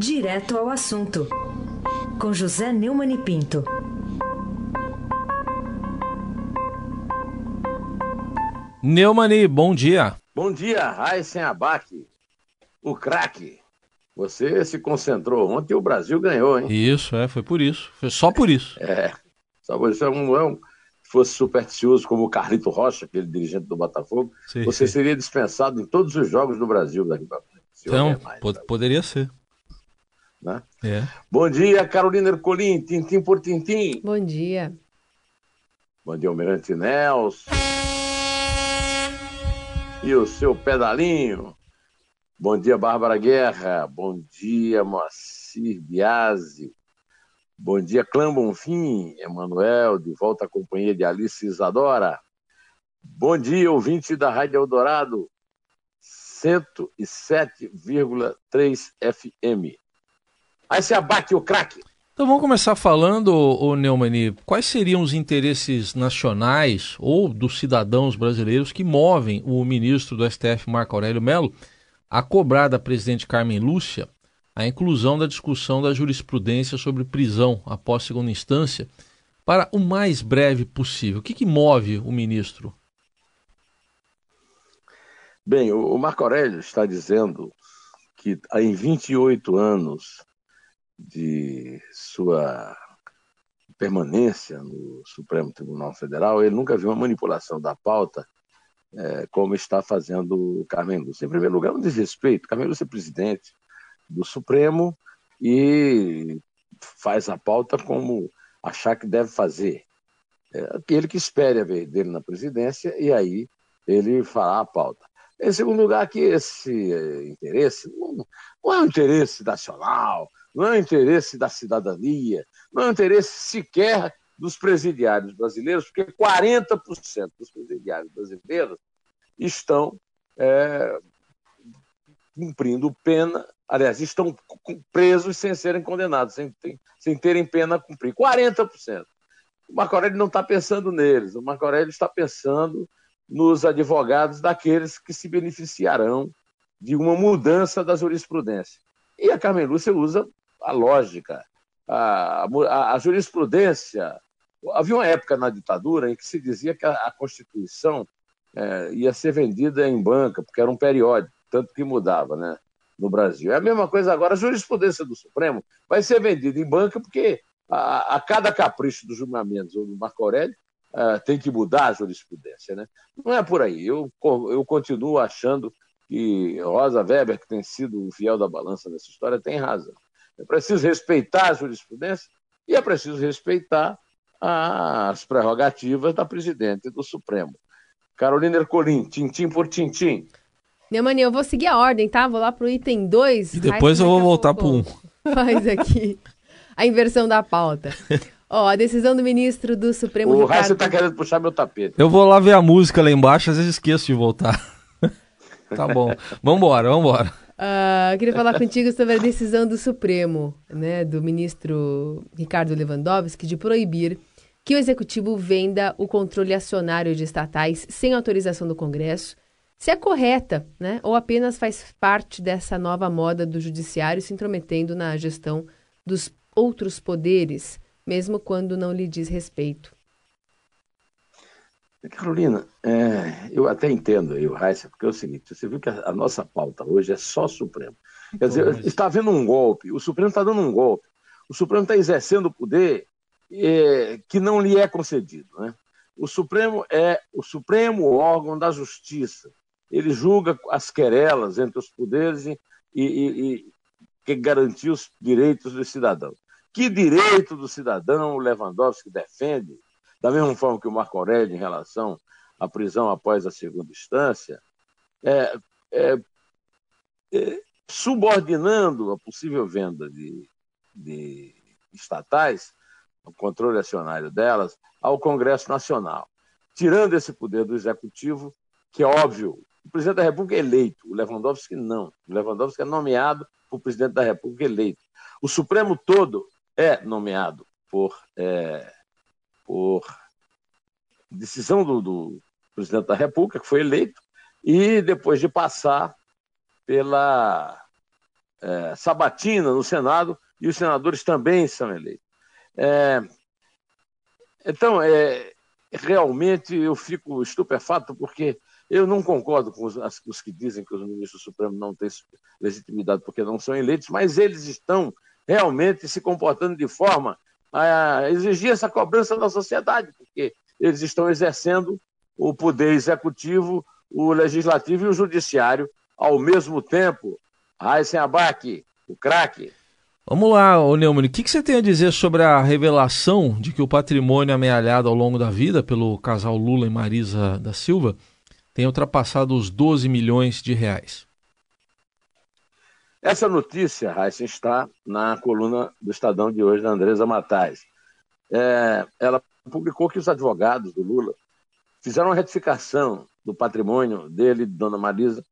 Direto ao assunto, com José Neumann e Pinto. Neumani, bom dia. Bom dia, Raíssen Abac, o craque. Você se concentrou ontem e o Brasil ganhou, hein? Isso, é, foi por isso. Foi só por isso. É, só por isso. Não é um, se fosse supersticioso como o Carlito Rocha, aquele dirigente do Botafogo, sim, você sim. seria dispensado em todos os jogos do Brasil daqui para frente. Então, mais, poderia ser. Né? É. Bom dia, Carolina Ercolim, tintim por tintim. Bom dia. Bom dia, Almirante Nelson. E o seu pedalinho. Bom dia, Bárbara Guerra. Bom dia, Moacir Biasi. Bom dia, Clã Bonfim, Emanuel, de volta à companhia de Alice Isadora. Bom dia, ouvinte da Rádio Eldorado, 107,3 FM. Aí se abate o craque. Então vamos começar falando, o Neumani, quais seriam os interesses nacionais ou dos cidadãos brasileiros que movem o ministro do STF, Marco Aurélio Mello, a cobrar da presidente Carmen Lúcia a inclusão da discussão da jurisprudência sobre prisão após segunda instância para o mais breve possível. O que, que move o ministro? Bem, o Marco Aurélio está dizendo que em 28 anos de sua permanência no Supremo Tribunal Federal, ele nunca viu uma manipulação da pauta é, como está fazendo o Carmen Lúcia. Em primeiro lugar, um desrespeito. Carmen Lúcia é presidente do Supremo e faz a pauta como achar que deve fazer. É aquele que espere a vez dele na presidência e aí ele fará a pauta. Em segundo lugar, que esse é, interesse não é um interesse nacional, não é um interesse da cidadania, não é um interesse sequer dos presidiários brasileiros, porque 40% dos presidiários brasileiros estão é, cumprindo pena, aliás, estão presos sem serem condenados, sem, sem terem pena a cumprir. 40%. O Marco Aurélio não está pensando neles, o Marco Aurélio está pensando nos advogados daqueles que se beneficiarão de uma mudança da jurisprudência. E a Carmen Lúcia usa a lógica, a, a, a jurisprudência. Havia uma época na ditadura em que se dizia que a, a Constituição é, ia ser vendida em banca, porque era um periódico, tanto que mudava né, no Brasil. É a mesma coisa agora, a jurisprudência do Supremo vai ser vendida em banca, porque a, a cada capricho dos julgamentos ou do Marco Aurélio uh, tem que mudar a jurisprudência. Né? Não é por aí. Eu, eu continuo achando que Rosa Weber, que tem sido o fiel da balança nessa história, tem razão. É preciso respeitar a jurisprudência e é preciso respeitar as prerrogativas da presidente do Supremo. Carolina Ercolim, tintim por tintim. Neumani, eu vou seguir a ordem, tá? Vou lá pro item 2. E depois eu vou voltar pro 1. Um. Faz aqui a inversão da pauta. Ó, a decisão do ministro do Supremo. O Ricardo... você tá querendo puxar meu tapete. Eu vou lá ver a música lá embaixo, às vezes esqueço de voltar. tá bom. Vambora, vambora. Uh, queria falar contigo sobre a decisão do Supremo, né, do ministro Ricardo Lewandowski, de proibir que o executivo venda o controle acionário de estatais sem autorização do Congresso, se é correta, né, ou apenas faz parte dessa nova moda do judiciário se intrometendo na gestão dos outros poderes, mesmo quando não lhe diz respeito. Carolina, é, eu até entendo aí o Raíssa, porque é o seguinte, você viu que a, a, nossa pauta hoje é só Supremo. Quer dizer, está havendo um golpe, o Supremo está dando um golpe, o Supremo está exercendo o poder é, que não lhe é concedido. Né? O Supremo é o supremo órgão da justiça. Ele julga as querelas entre os poderes e, e, e que garantir os direitos dos cidadãos. Que direito do cidadão o Lewandowski defende, da mesma forma que o Marco Aurélio em relação à prisão após a segunda instância, é, é, é, subordinando a possível venda de, de estatais, o controle acionário delas, ao Congresso Nacional, tirando esse poder do Executivo, que é óbvio, o presidente da República é eleito, o Lewandowski não. O Lewandowski é nomeado por presidente da República eleito. O Supremo todo é nomeado por, é, por decisão do, do, presidente da República, que foi eleito, e depois de passar pela, é, sabatina no Senado e os senadores também são eleitos. É, então, é, realmente eu fico estupefato porque eu não concordo com os, os, que dizem que os ministros supremos não têm legitimidade porque não são eleitos, mas eles estão realmente se comportando de forma a exigir essa cobrança da sociedade, porque eles estão exercendo o poder executivo, o legislativo e o judiciário ao mesmo tempo. Raíssen Abac, o craque. Vamos lá, Neumann, o que, que você tem a dizer sobre a revelação de que o patrimônio amealhado ao longo da vida pelo casal Lula e Marisa da Silva tem ultrapassado os 12 milhões de reais. Essa notícia, Raíssa, está na coluna do Estadão de hoje, da Andresa Matais. É, ela publicou que os advogados do Lula fizeram uma retificação do patrimônio dele, de Dona Marisa,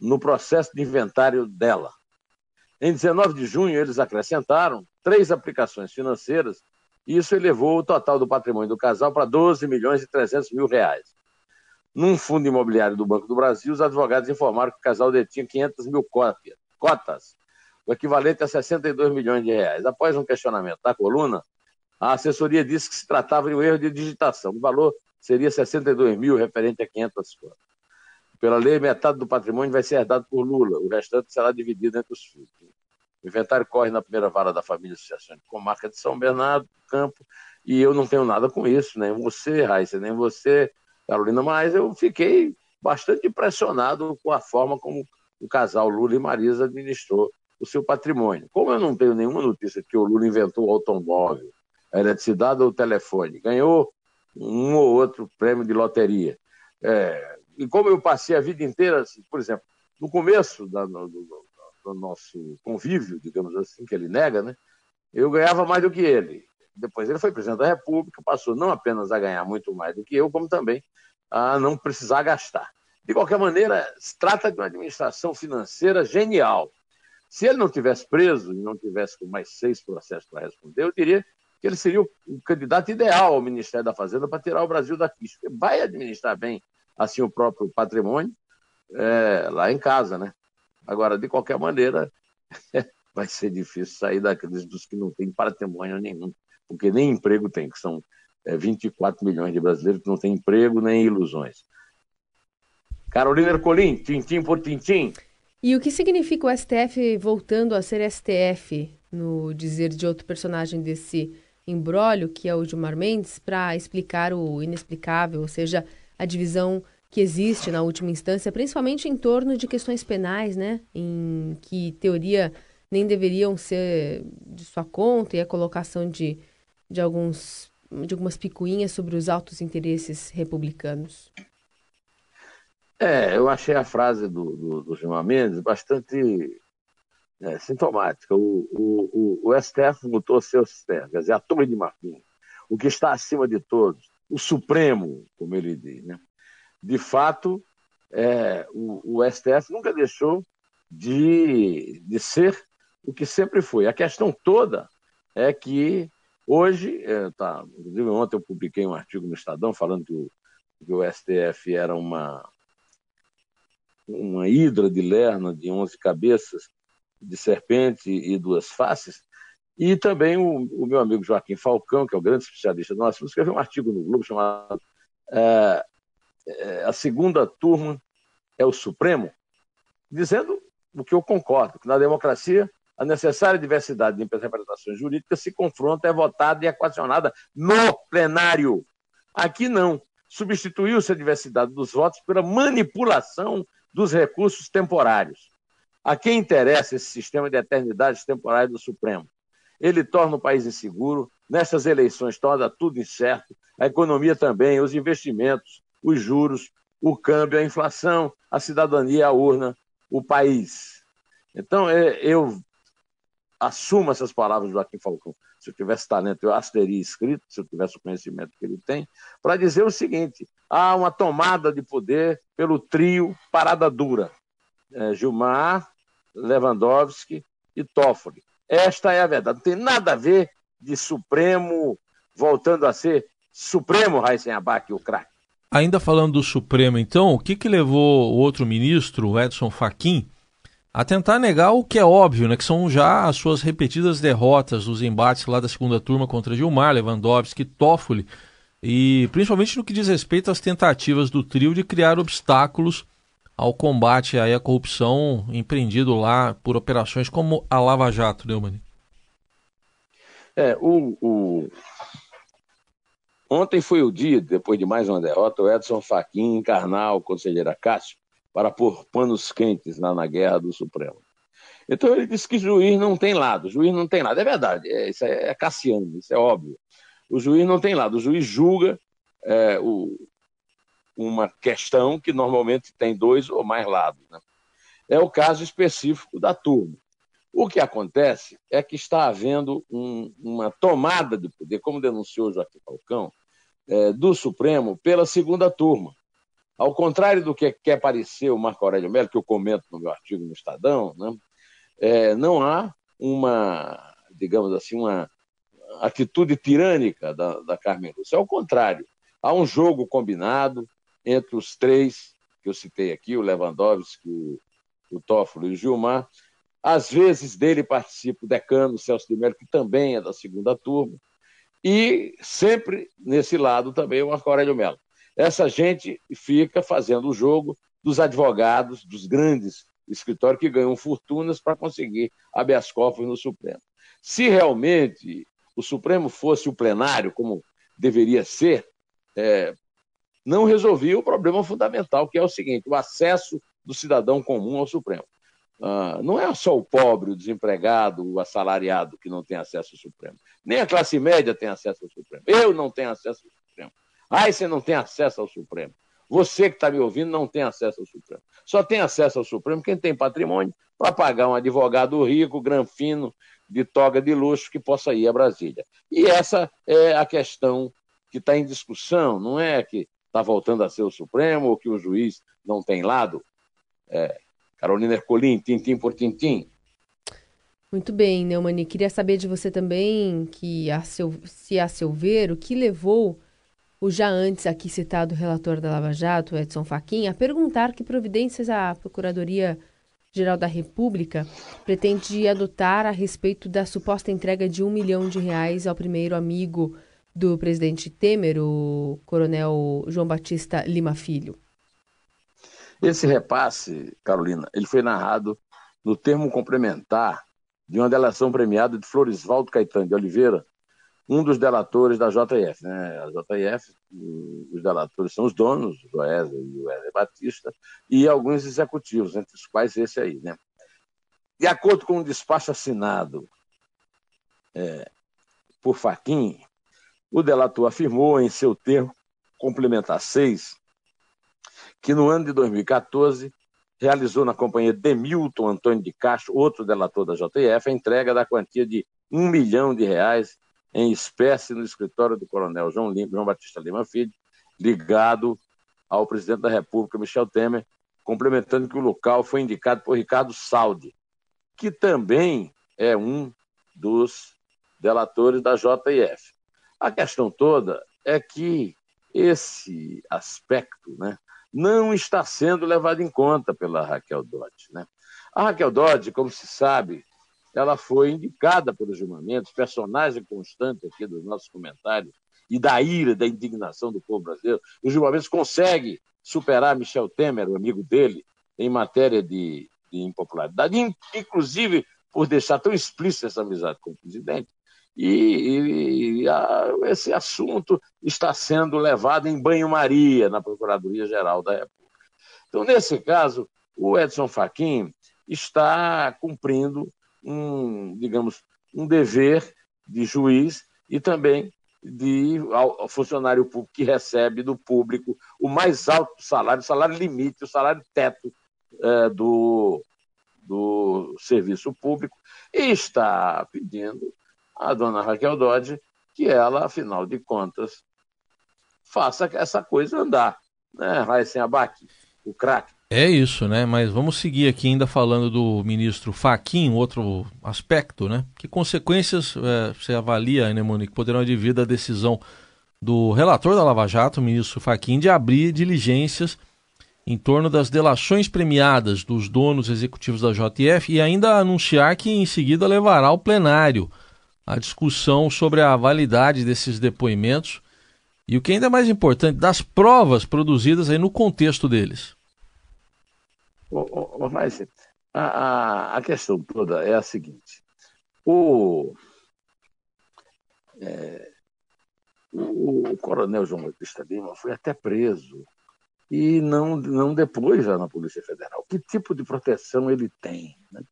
no processo de inventário dela. Em 19 de junho, eles acrescentaram três aplicações financeiras e isso elevou o total do patrimônio do casal para 12 milhões e 300 mil reais. Num fundo imobiliário do Banco do Brasil, os advogados informaram que o casal detinha 500 mil cópias, cotas, o equivalente a 62 milhões de reais. Após um questionamento da coluna, a assessoria disse que se tratava de um erro de digitação. O valor seria 62 mil, referente a 500 cotas. Pela lei, metade do patrimônio vai ser herdado por Lula, o restante será dividido entre os filhos. O inventário corre na primeira vara da família Associação de Comarca de São Bernardo, Campo, e eu não tenho nada com isso, nem você, Raíssa, nem você, Carolina, mas eu fiquei bastante impressionado com a forma como o casal Lula e Marisa administrou o seu patrimônio. Como eu não tenho nenhuma notícia que o Lula inventou o automóvel, a eletricidade ou o telefone, ganhou um ou outro prêmio de loteria. É, e como eu passei a vida inteira, assim, por exemplo, no começo da, do, do, do, nosso convívio, digamos assim, que ele nega, né, eu ganhava mais do que ele. Depois ele foi presidente da República, passou não apenas a ganhar muito mais do que eu, como também a não precisar gastar. De qualquer maneira, se trata de uma administração financeira genial. Se ele não tivesse preso e não tivesse com mais seis processos para responder, eu diria que ele seria o, candidato ideal ao Ministério da Fazenda para tirar o Brasil da crise. Vai administrar bem assim o próprio patrimônio é, lá em casa, né? Agora, de qualquer maneira, vai ser difícil sair da crise dos que não têm patrimônio nenhum, porque nem emprego tem, que são é, 24 milhões de brasileiros que não têm emprego nem ilusões. Carolina Ercolim, tintim por tintim. E o que significa o STF voltando a ser STF, no dizer de outro personagem desse embrólio, que é o Gilmar Mendes, para explicar o inexplicável, ou seja, a divisão que existe na última instância, principalmente em torno de questões penais, né? Em que teoria nem deveriam ser de sua conta e a colocação de, de alguns de algumas picuinhas sobre os altos interesses republicanos. É, eu achei a frase do, do, do Gilmar Mendes bastante é, sintomática. O, o, o, o STF botou seu sistema, quer dizer, a torre de marfim, o que está acima de todos, o Supremo, como ele diz. Né? De fato, é, o, o STF nunca deixou de, de ser o que sempre foi. A questão toda é que Hoje, é, tá, inclusive ontem eu publiquei um artigo no Estadão falando que o, que o STF era uma, uma hidra de lerna de 11 cabeças, de serpente e duas faces. E também o, o meu amigo Joaquim Falcão, que é o grande especialista nosso, escreveu um artigo no Globo chamado é, é, A Segunda Turma é o Supremo, dizendo o que eu concordo, que na democracia a necessária diversidade de interpretações jurídicas se confronta, é votada e equacionada no plenário. Aqui não. Substituiu-se a diversidade dos votos pela manipulação dos recursos temporários. A quem interessa esse sistema de eternidade temporária do Supremo? Ele torna o país inseguro, nestas eleições torna tudo incerto, a economia também, os investimentos, os juros, o câmbio, a inflação, a cidadania, a urna, o país. Então, é, eu assuma essas palavras do Joaquim Falcão. Se eu tivesse talento, eu as teria escrito, se eu tivesse o conhecimento que ele tem, para dizer o seguinte: há uma tomada de poder pelo trio Parada Dura. É, Gilmar, Lewandowski e Toffoli. Esta é a verdade. Não tem nada a ver de Supremo voltando a ser Supremo Raíssen Abac, o craque. Ainda falando do Supremo, então, o que, que levou o outro ministro, Edson Fachin, a tentar negar o que é óbvio, né, que são já as suas repetidas derrotas nos embates lá da segunda turma contra Gilmar, Lewandowski, Toffoli, e principalmente no que diz respeito às tentativas do trio de criar obstáculos ao combate aí à corrupção empreendido lá por operações como a Lava Jato, Neumann. É, o, o, Ontem foi o dia, depois de mais uma derrota, o Edson Fachin encarnar o conselheiro Cássio para pôr panos quentes lá na guerra do Supremo. Então ele disse que juiz não tem lado, juiz não tem lado. É verdade, é, isso é, é Cassiano, isso é óbvio. O juiz não tem lado, o juiz julga é, o, uma questão que normalmente tem dois ou mais lados. Né? É o caso específico da turma. O que acontece é que está havendo um, uma tomada de poder, como denunciou Joaquim Falcão, é, do Supremo pela segunda turma. Ao contrário do que quer parecer o Marco Aurélio Melo, que eu comento no meu artigo no Estadão, né, é, não há uma, digamos assim, uma atitude tirânica da, da Carmen Lúcia. Ao contrário, há um jogo combinado entre os três que eu citei aqui, o Lewandowski, o, o Toffolo e o Gilmar. Às vezes dele participa o decano Celso de Mello, que também é da segunda turma e sempre nesse lado também o Marco Aurélio Mello. Essa gente fica fazendo o jogo dos advogados, dos grandes escritórios que ganham fortunas para conseguir habeas corpus no Supremo. Se realmente o Supremo fosse o plenário, como deveria ser, é, não resolvia o problema fundamental, que é o seguinte: o acesso do cidadão comum ao Supremo. Ah, não é só o pobre, o desempregado, o assalariado que não tem acesso ao Supremo. Nem a classe média tem acesso ao Supremo. Eu não tenho acesso ao Supremo. Ai, você não tem acesso ao Supremo. Você que está me ouvindo não tem acesso ao Supremo. Só tem acesso ao Supremo quem tem patrimônio para pagar um advogado rico, granfino, de toga de luxo que possa ir a Brasília. E essa é a questão que está em discussão, não é que está voltando a ser o Supremo ou que o juiz não tem lado. É, Carolina Ercolim, tintim por tintim. Muito bem, Neumani. Queria saber de você também, que a seu, se a seu ver, o que levou o já antes aqui citado relator da Lava Jato, Edson Fachin, a perguntar que providências a Procuradoria-Geral da República pretende adotar a respeito da suposta entrega de um milhão de reais ao primeiro amigo do presidente Temer, o coronel João Batista Lima Filho. Esse repasse, Carolina, ele foi narrado no termo complementar de uma delação premiada de Floresvaldo Caetano de Oliveira, um dos delatores da JF. Né? A JF, os delatores são os donos, o Joésia e o Wesley Batista, e alguns executivos, entre os quais esse aí. Né? De acordo com um despacho assinado é, por Faquin, o delator afirmou em seu termo complementar 6 que no ano de 2014 realizou na companhia de Milton Antônio de Castro, outro delator da JF, a entrega da quantia de um milhão de reais em espécie no escritório do coronel João, Lima, João Batista Lima Filho, ligado ao presidente da República, Michel Temer, complementando que o local foi indicado por Ricardo Saldi, que também é um dos delatores da JF. A questão toda é que esse aspecto, né, não está sendo levado em conta pela Raquel Dodge. Né? A Raquel Dodge, como se sabe, ela foi indicada pelos julgamentos, personagem constante aqui dos nossos comentários, e da ira, da indignação do povo brasileiro. Os julgamentos conseguem superar Michel Temer, o amigo dele, em matéria de, de impopularidade, inclusive por deixar tão explícita essa amizade com o presidente, e, e, e a, esse assunto está sendo levado em banho-maria na Procuradoria-Geral da República. Então, nesse caso, o Edson Fachin está cumprindo um, digamos, um dever de juiz e também de funcionário público que recebe do público o mais alto salário, o salário limite, o salário teto é, do, do serviço público, e está pedindo a dona Raquel Dodge que ela, afinal de contas, faça essa coisa andar. Né, Raíssen Abac, o craque. É isso, né? Mas vamos seguir aqui ainda falando do ministro Faquim, outro aspecto, né? Que consequências é, você avalia, né, Monique, poderão advir da decisão do relator da Lava Jato, o ministro Faquim, de abrir diligências em torno das delações premiadas dos donos executivos da JF e ainda anunciar que em seguida levará ao plenário a discussão sobre a validade desses depoimentos e o que ainda é mais importante, das provas produzidas aí no contexto deles. Mas a, a, questão toda é a seguinte: o, é, o coronel João Batista Lima foi até preso e não, não depois já na Polícia Federal. Que tipo de proteção ele tem? Né?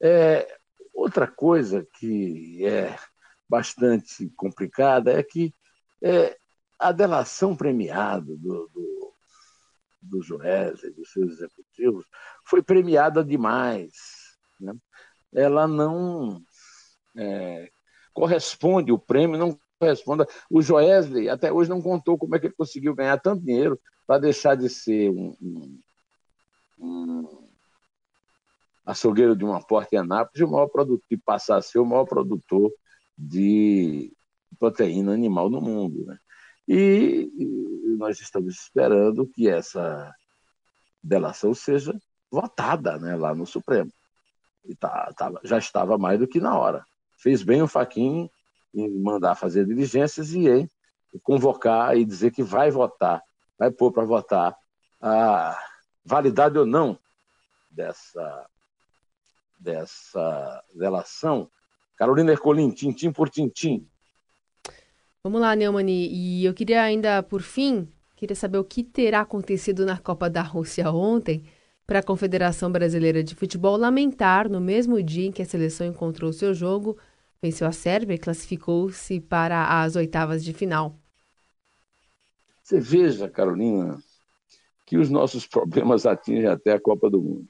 É, outra coisa que é bastante complicada é que é, a delação premiada do, do, do Joés e dos seus executivos foi premiada demais. Né? Ela não é, corresponde, o prêmio não corresponde. O Joesley até hoje não contou como é que ele conseguiu ganhar tanto dinheiro para deixar de ser um, um, um, açougueiro de uma porta em Anápolis, o maior produtor, e passar a ser o maior produtor de proteína animal no mundo. Né? E, nós estamos esperando que essa delação seja votada né, lá no Supremo. E tá, tá, já estava mais do que na hora. Fez bem o Faquin em mandar fazer diligências e em convocar e dizer que vai votar vai pôr para votar a validade ou não dessa, dessa relação. Carolina Ercolim, tintim por tintim. Vamos lá, Neumani. E eu queria ainda, por fim, queria saber o que terá acontecido na Copa da Rússia ontem para a Confederação Brasileira de Futebol lamentar, no mesmo dia em que a seleção encontrou seu jogo, venceu a Sérvia e classificou-se para as oitavas de final. Você veja, Carolina, que os nossos problemas atingem até a Copa do Mundo.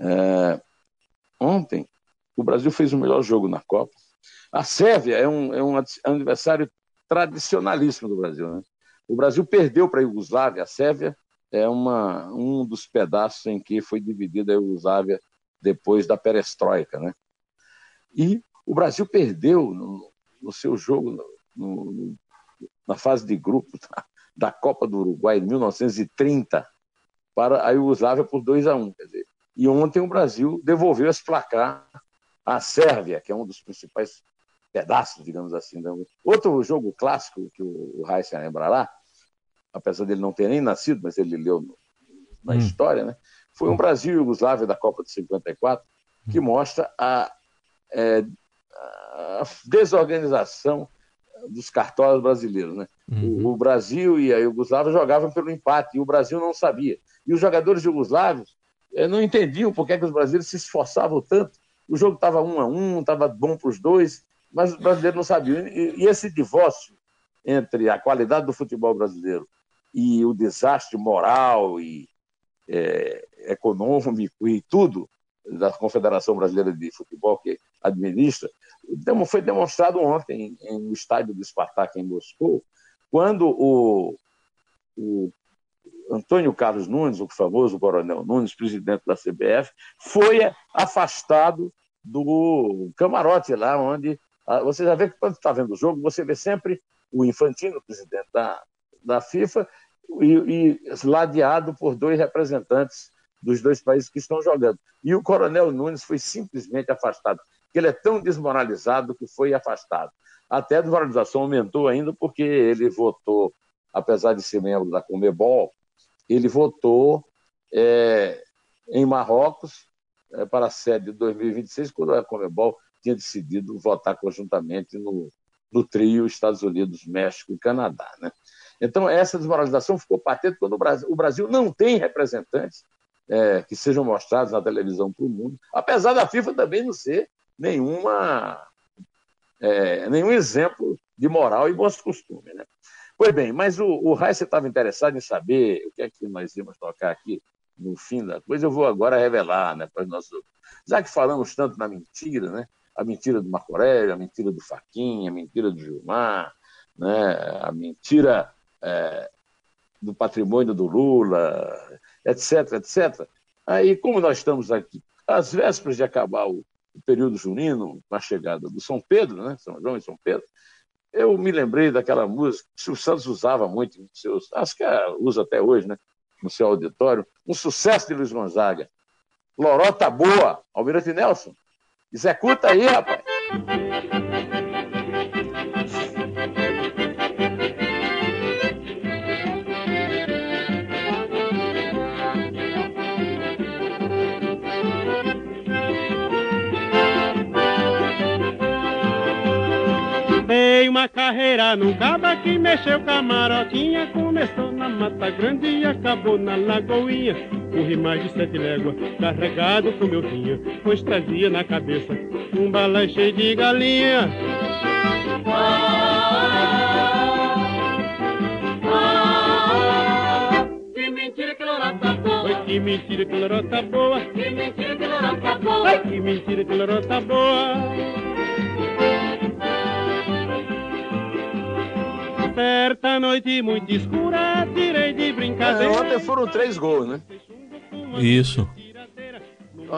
É, ontem, o Brasil fez o melhor jogo na Copa. A Sérvia é um, é um adversário tradicionalíssimo do Brasil. Né? O Brasil perdeu para a Iugoslávia. A Sérvia é uma, um dos pedaços em que foi dividida a Iugoslávia depois da perestroika. Né? E o Brasil perdeu no, no seu jogo no, no, na fase de grupo da Copa do Uruguai em 1930 para a Iugoslávia por 2 a 1. Quer dizer, e ontem o Brasil devolveu esse placar à Sérvia, que é um dos principais pedaços, digamos assim. Outro jogo clássico que o Heisen lembrará, apesar dele não ter nem nascido, mas ele leu na hum. história, né? foi um Brasil e Iugoslávia da Copa de 54, que mostra a, é, a desorganização dos cartórios brasileiros. Né? Uhum. O, o, Brasil e a Iugoslávia jogavam pelo empate e o Brasil não sabia. E os jogadores jugoslavos eh, não entendiam por que, é que os brasileiros se esforçavam tanto. O jogo estava um a um, estava bom para os dois, mas os brasileiros não sabiam. E, e esse divórcio entre a qualidade do futebol brasileiro e o desastre moral e é, econômico e tudo da Confederação Brasileira de Futebol que administra, foi demonstrado ontem no estádio do Spartak em Moscou, quando o, o Antônio Carlos Nunes, o famoso Coronel Nunes, presidente da CBF, foi afastado do camarote lá onde você já vê que quando está vendo o jogo, você vê sempre o Infantino, presidente da, da FIFA, e, e ladeado por dois representantes dos dois países que estão jogando. E o Coronel Nunes foi simplesmente afastado, porque ele é tão desmoralizado que foi afastado. Até a desmoralização aumentou ainda porque ele votou, apesar de ser membro da Comebol, ele votou é, em Marrocos para a sede de 2026, quando a Comebol tinha decidido votar conjuntamente no, no trio Estados Unidos, México e Canadá. Né? Então, essa desmoralização ficou patente quando o Brasil, o Brasil não tem representantes é, que sejam mostrados na televisão para o mundo, apesar da FIFA também não ser nenhuma, é, nenhum exemplo de moral e bons costumes. Né? Pois bem, mas o, o Reis estava interessado em saber o que é que nós íamos tocar aqui no fim da coisa, eu vou agora revelar né, para os nossos. Já que falamos tanto na mentira, né? a mentira do Marco Aurélio, a mentira do Faquinha, a mentira do Gilmar, né? a mentira é, do patrimônio do Lula, etc, etc. Aí, como nós estamos aqui, às vésperas de acabar o, o período junino, a chegada do São Pedro, né? São João e São Pedro, eu me lembrei daquela música que o Santos usava muito em seus, acho que usa até hoje, né? No seu auditório, um sucesso de Luiz Gonzaga. Lorota boa, Almirante Nelson. Executa aí, rapaz. Uma carreira. Num caba que mexeu com a maroquinha Começou na Mata Grande e acabou na Lagoinha. Corri mais de sete léguas, carregado com meu vinha Pois trazia na cabeça um balão cheio de galinha. Que mentira que lorota boa. Que mentira que lorota boa. Que mentira que lorota boa. Certa noite muito escura, tirei de É, brincadeira. ontem foram três gols, né? Isso.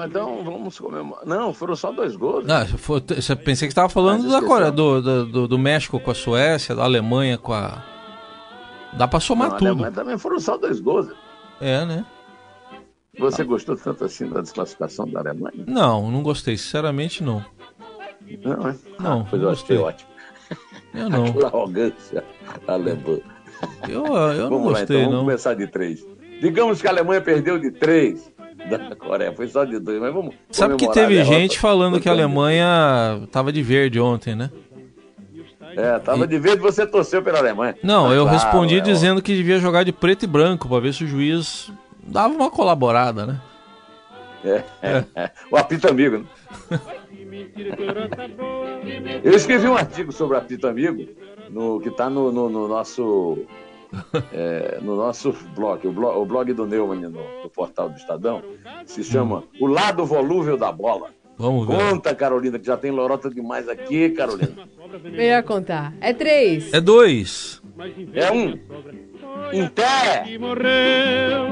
Então vamos comemorar. Não, foram só dois gols. Ah, foi- você pensei que estava falando da. Coreia, do, do, do- do México com a Suécia, da Alemanha com a. Dá pra somar Não, a tudo. Alemanha também foram só dois gols. É, né? Você gostou tanto assim da desclassificação da Alemanha? Não, não gostei. Sinceramente, não. Não, é? Não, Ah, pois não eu achei ótimo. Eu não. Aquela arrogância alemã. Eu, eu não vamos lá, gostei, então, vamos não. começar de três. Digamos que a Alemanha perdeu de três da Coreia, foi só de dois, mas vamos. Sabe que teve derrota. gente falando que a Alemanha tava de verde ontem, né? É, tava de verde você torceu pela Alemanha. Não, eu Claro, respondi é, dizendo que devia jogar de preto e branco pra ver se o juiz dava uma colaborada, né? É, é. O apito amigo, né? Eu escrevi um artigo sobre o apito amigo, no, que está no, no- no nosso. é, no nosso blog, o blog, o blog do Neumann no, no portal do Estadão, se chama O Lado Volúvel da Bola. Vamos ver. Conta, Carolina, que já tem lorota demais aqui, Carolina. Melhor contar. É três. É dois. É um. Em pé! que morreu